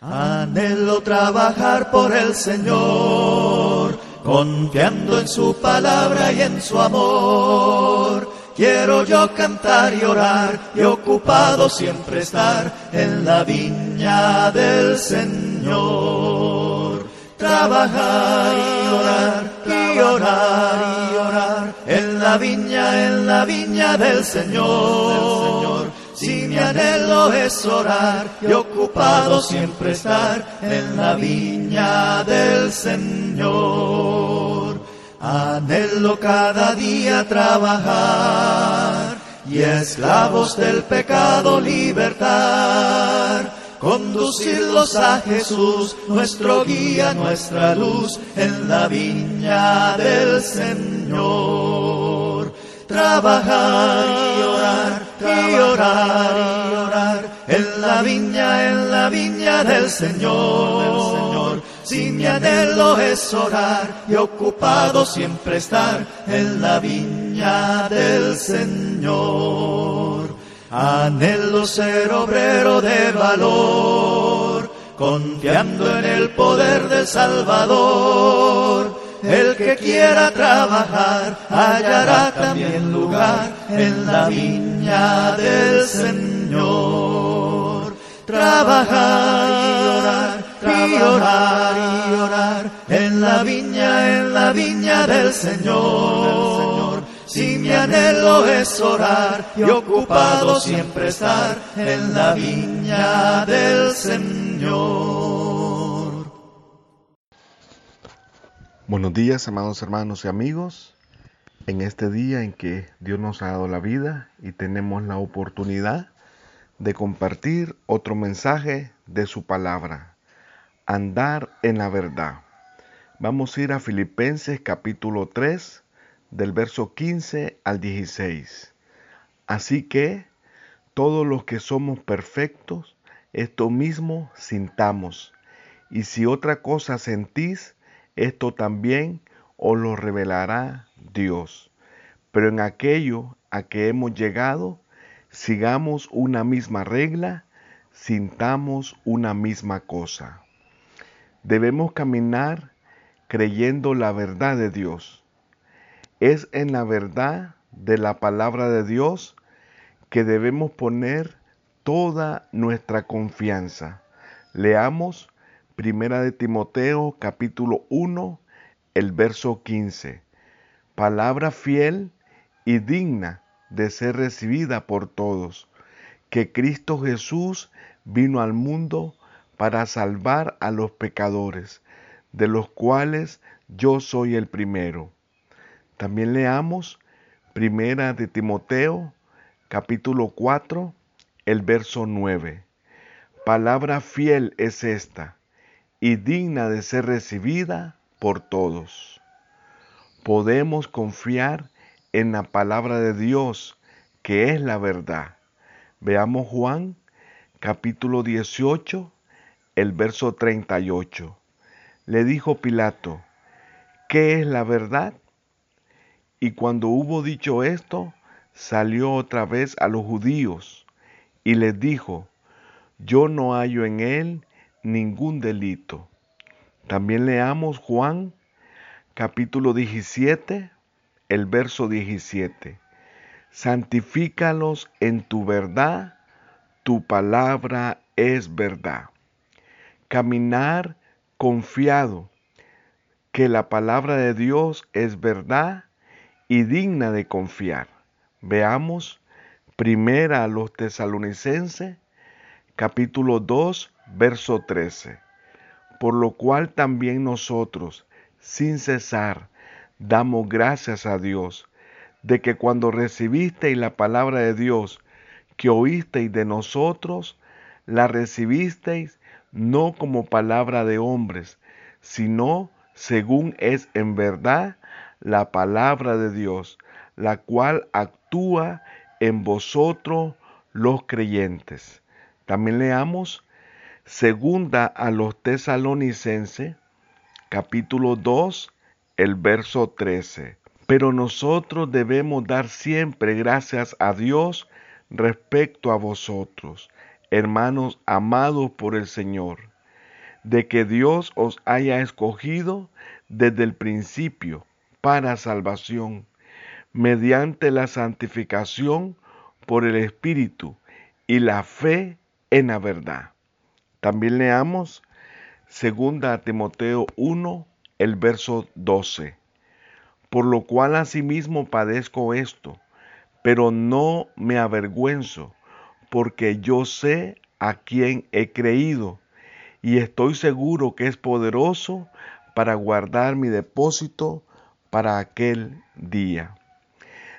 Anhelo trabajar por el Señor, confiando en su palabra y en su amor. Quiero yo cantar y orar y ocupado siempre estar en la viña del Señor. Trabajar y orar y orar y orar en la viña, en la viña del Señor. Si mi anhelo es orar y ocupado siempre estar en la viña del Señor. Anhelo cada día trabajar y esclavos del pecado libertar. Conducirlos a Jesús, nuestro guía, nuestra luz, en la viña del Señor. Trabajar y orar y orar en la viña, en la viña del Señor. Si mi anhelo es orar y ocupado siempre estar en la viña del Señor. Anhelo ser obrero de valor, confiando en el poder del Salvador el que quiera trabajar hallará también lugar en la viña del Señor. Trabajar y orar, y orar y orar en la viña, en la viña del Señor. Si mi anhelo es orar y ocupado siempre estar en la viña del Señor. Buenos días, amados hermanos y amigos. En este día en que Dios nos ha dado la vida y tenemos la oportunidad de compartir otro mensaje de su palabra, andar en la verdad. Vamos a ir a Filipenses capítulo 3, del verso 15 al 16. Así que todos los que somos perfectos, esto mismo sintamos. Y si otra cosa sentís, esto también os lo revelará Dios. Pero en aquello a que hemos llegado, sigamos una misma regla, sintamos una misma cosa. Debemos caminar creyendo la verdad de Dios. Es en la verdad de la palabra de Dios que debemos poner toda nuestra confianza. Leamos Primera de Timoteo capítulo 1, el verso 15. Palabra fiel y digna de ser recibida por todos, que Cristo Jesús vino al mundo para salvar a los pecadores, de los cuales yo soy el primero. También leamos Primera de Timoteo capítulo 4, el verso 9. Palabra fiel es esta y digna de ser recibida por todos. Podemos confiar en la palabra de Dios, que es la verdad. Veamos Juan capítulo 18, el verso 38. Le dijo Pilato, ¿qué es la verdad? Y cuando hubo dicho esto, salió otra vez a los judíos y les dijo, yo no hallo en él ningún delito. También leamos Juan capítulo 17, el verso 17. Santifícalos en tu verdad, tu palabra es verdad. Caminar confiado que la palabra de Dios es verdad y digna de confiar. Veamos primera a los tesalonicenses capítulo 2 verso 13. Por lo cual también nosotros, sin cesar, damos gracias a Dios, de que cuando recibisteis la palabra de Dios que oísteis de nosotros, la recibisteis no como palabra de hombres, sino según es en verdad la palabra de Dios, la cual actúa en vosotros los creyentes. También leamos Segunda a los tesalonicenses, capítulo 2, el verso 13. Pero nosotros debemos dar siempre gracias a Dios respecto a vosotros, hermanos amados por el Señor, de que Dios os haya escogido desde el principio para salvación, mediante la santificación por el Espíritu y la fe en la verdad. También leamos 2 Timoteo 1, el verso 12. Por lo cual asimismo padezco esto, pero no me avergüenzo, porque yo sé a quién he creído y estoy seguro que es poderoso para guardar mi depósito para aquel día.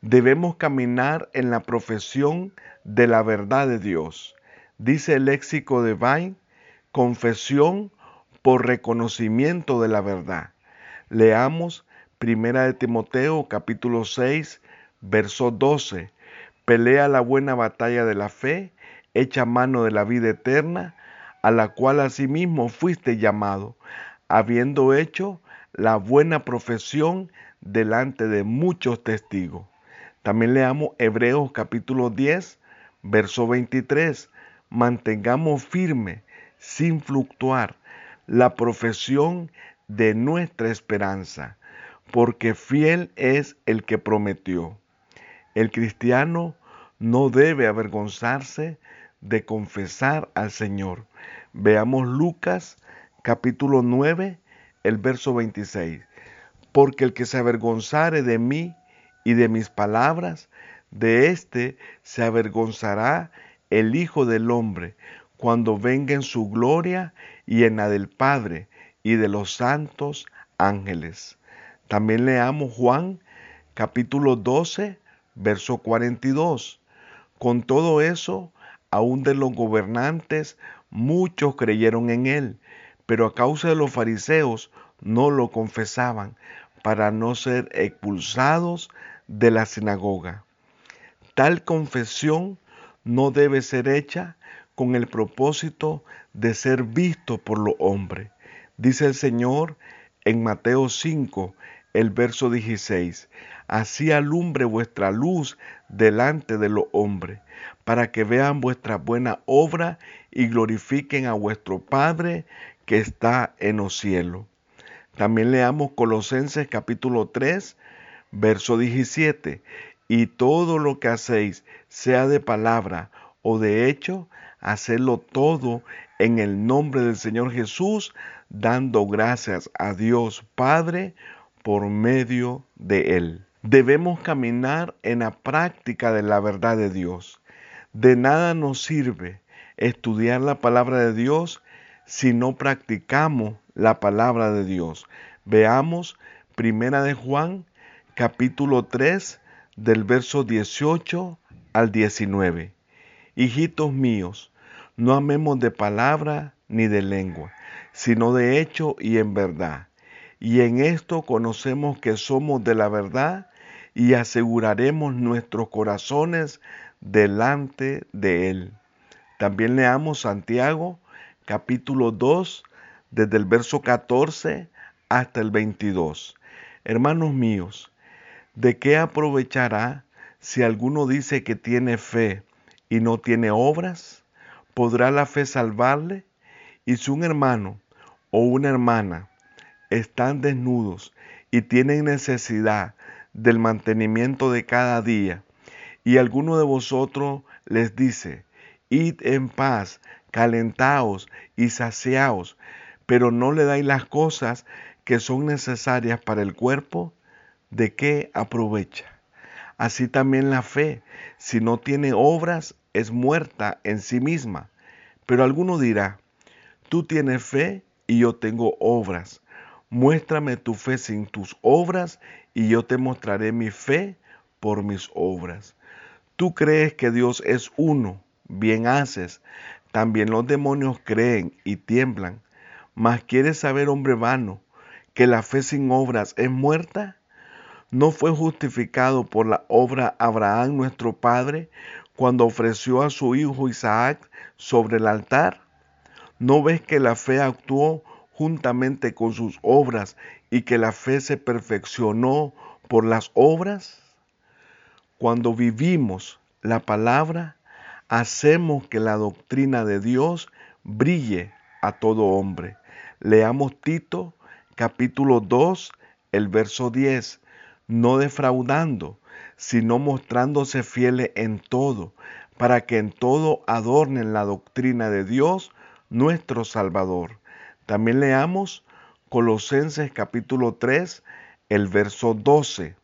Debemos caminar en la profesión de la verdad de Dios. Dice el léxico de Vine, confesión por reconocimiento de la verdad. Leamos Primera de Timoteo capítulo 6, verso 12. Pelea la buena batalla de la fe, echa mano de la vida eterna, a la cual asimismo fuiste llamado, habiendo hecho la buena profesión delante de muchos testigos. También leamos Hebreos capítulo 10, verso 23. Mantengamos firme, sin fluctuar, la profesión de nuestra esperanza, porque fiel es el que prometió. El cristiano no debe avergonzarse de confesar al Señor. Veamos Lucas capítulo 9, el verso 26. Porque el que se avergonzare de mí y de mis palabras, de éste se avergonzará el Hijo del Hombre cuando venga en su gloria y en la del Padre y de los santos ángeles. También leamos Juan capítulo 12, verso 42. Con todo eso, aún de los gobernantes, muchos creyeron en él, pero a causa de los fariseos no lo confesaban para no ser expulsados de la sinagoga. Tal confesión no debe ser hecha con el propósito de ser visto por los hombres. Dice el Señor en Mateo 5, el verso 16, así alumbre vuestra luz delante de los hombres, para que vean vuestra buena obra y glorifiquen a vuestro Padre que está en los cielos. También leamos Colosenses capítulo 3, verso 17, y todo lo que hacéis, sea de palabra o de hecho, hacedlo todo en el nombre del Señor Jesús, dando gracias a Dios Padre por medio de Él. Debemos caminar en la práctica de la verdad de Dios. De nada nos sirve estudiar la palabra de Dios si no practicamos la palabra de Dios. Veamos Primera de Juan, capítulo 3, del verso 18 al 19. Hijitos míos, no amemos de palabra ni de lengua, sino de hecho y en verdad. Y en esto conocemos que somos de la verdad y aseguraremos nuestros corazones delante de Él. También leamos Santiago capítulo 2 desde el verso 14 hasta el 22. Hermanos míos, ¿de qué aprovechará si alguno dice que tiene fe y no tiene obras? ¿Podrá la fe salvarle? Y si un hermano o una hermana están desnudos y tienen necesidad del mantenimiento de cada día, y alguno de vosotros les dice, id en paz, calentaos y saciaos, pero no le dais las cosas que son necesarias para el cuerpo, ¿de qué aprovecha? Así también la fe, si no tiene obras, es muerta en sí misma. Pero alguno dirá, tú tienes fe y yo tengo obras. Muéstrame tu fe sin tus obras y yo te mostraré mi fe por mis obras. Tú crees que Dios es uno, bien haces. También los demonios creen y tiemblan. Mas quieres saber, hombre vano, que la fe sin obras es muerta. ¿No fue justificado por la obra Abraham nuestro Padre cuando ofreció a su hijo Isaac sobre el altar? ¿No ves que la fe actuó juntamente con sus obras y que la fe se perfeccionó por las obras? Cuando vivimos la palabra, hacemos que la doctrina de Dios brille a todo hombre. Leamos Tito capítulo 2, el verso 10, no defraudando, sino mostrándose fieles en todo, para que en todo adornen la doctrina de Dios, nuestro Salvador. También leamos Colosenses capítulo 3, el verso 12.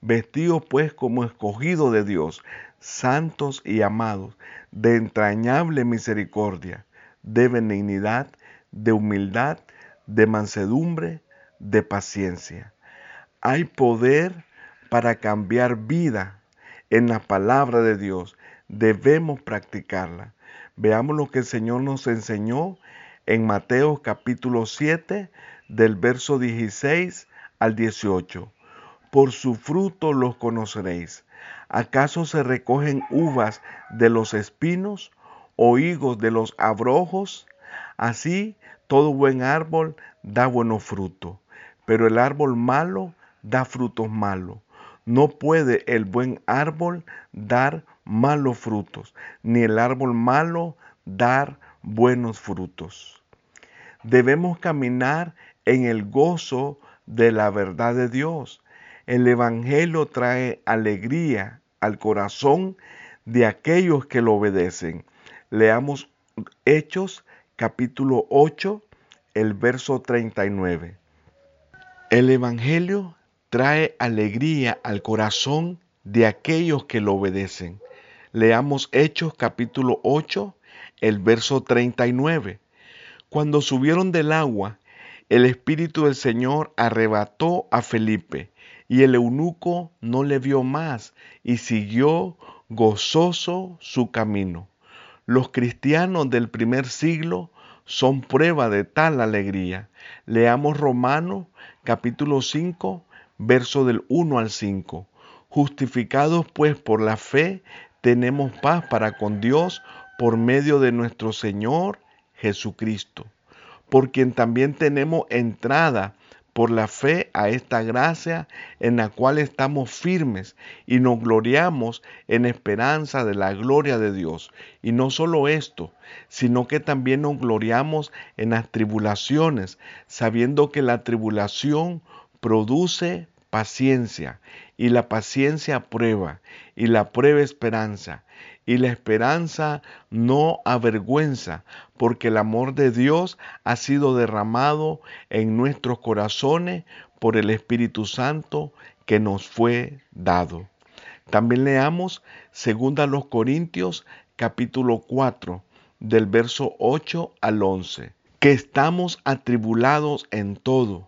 Vestidos pues como escogidos de Dios, santos y amados, de entrañable misericordia, de benignidad, de humildad, de mansedumbre, de paciencia. Hay poder para cambiar vida en la palabra de Dios. Debemos practicarla. Veamos lo que el Señor nos enseñó en Mateo capítulo 7 del verso 16 al 18. Por su fruto los conoceréis. ¿Acaso se recogen uvas de los espinos o higos de los abrojos? Así todo buen árbol da buenos frutos, pero el árbol malo da frutos malos. No puede el buen árbol dar malos frutos, ni el árbol malo dar buenos frutos. Debemos caminar en el gozo de la verdad de Dios. El Evangelio trae alegría al corazón de aquellos que lo obedecen. Leamos Hechos capítulo 8, el verso 39. El Evangelio trae alegría al corazón de aquellos que lo obedecen. Leamos Hechos capítulo 8, el verso 39. Cuando subieron del agua, el Espíritu del Señor arrebató a Felipe, y el eunuco no le vio más y siguió gozoso su camino. Los cristianos del primer siglo son prueba de tal alegría. Leamos Romanos capítulo 5, verso del 1 al 5. Justificados pues por la fe, tenemos paz para con Dios por medio de nuestro Señor Jesucristo, por quien también tenemos entrada por la fe a esta gracia en la cual estamos firmes y nos gloriamos en esperanza de la gloria de Dios. Y no solo esto, sino que también nos gloriamos en las tribulaciones, sabiendo que la tribulación produce paciencia, y la paciencia prueba, y la prueba esperanza, y la esperanza no avergüenza, porque el amor de Dios ha sido derramado en nuestros corazones por el Espíritu Santo que nos fue dado. También leamos 2 los Corintios capítulo 4 del verso 8 al 11, que estamos atribulados en todo,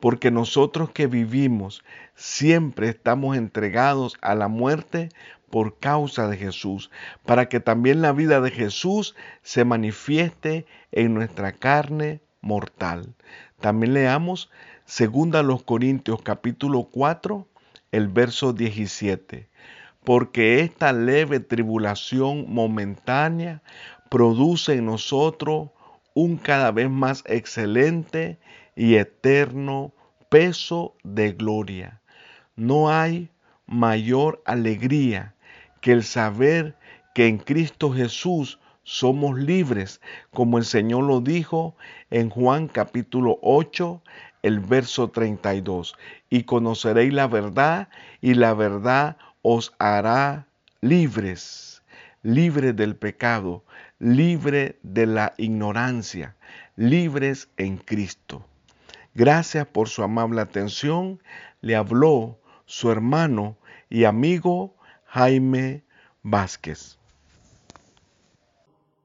Porque nosotros que vivimos siempre estamos entregados a la muerte por causa de Jesús, para que también la vida de Jesús se manifieste en nuestra carne mortal. También leamos 2 los Corintios capítulo 4, el verso 17. Porque esta leve tribulación momentánea produce en nosotros un cada vez más excelente y eterno peso de gloria. No hay mayor alegría que el saber que en Cristo Jesús somos libres, como el Señor lo dijo en Juan capítulo 8, el verso 32. Y conoceréis la verdad y la verdad os hará libres, libres del pecado, libres de la ignorancia, libres en Cristo. Gracias por su amable atención. Le habló su hermano y amigo Jaime Vázquez.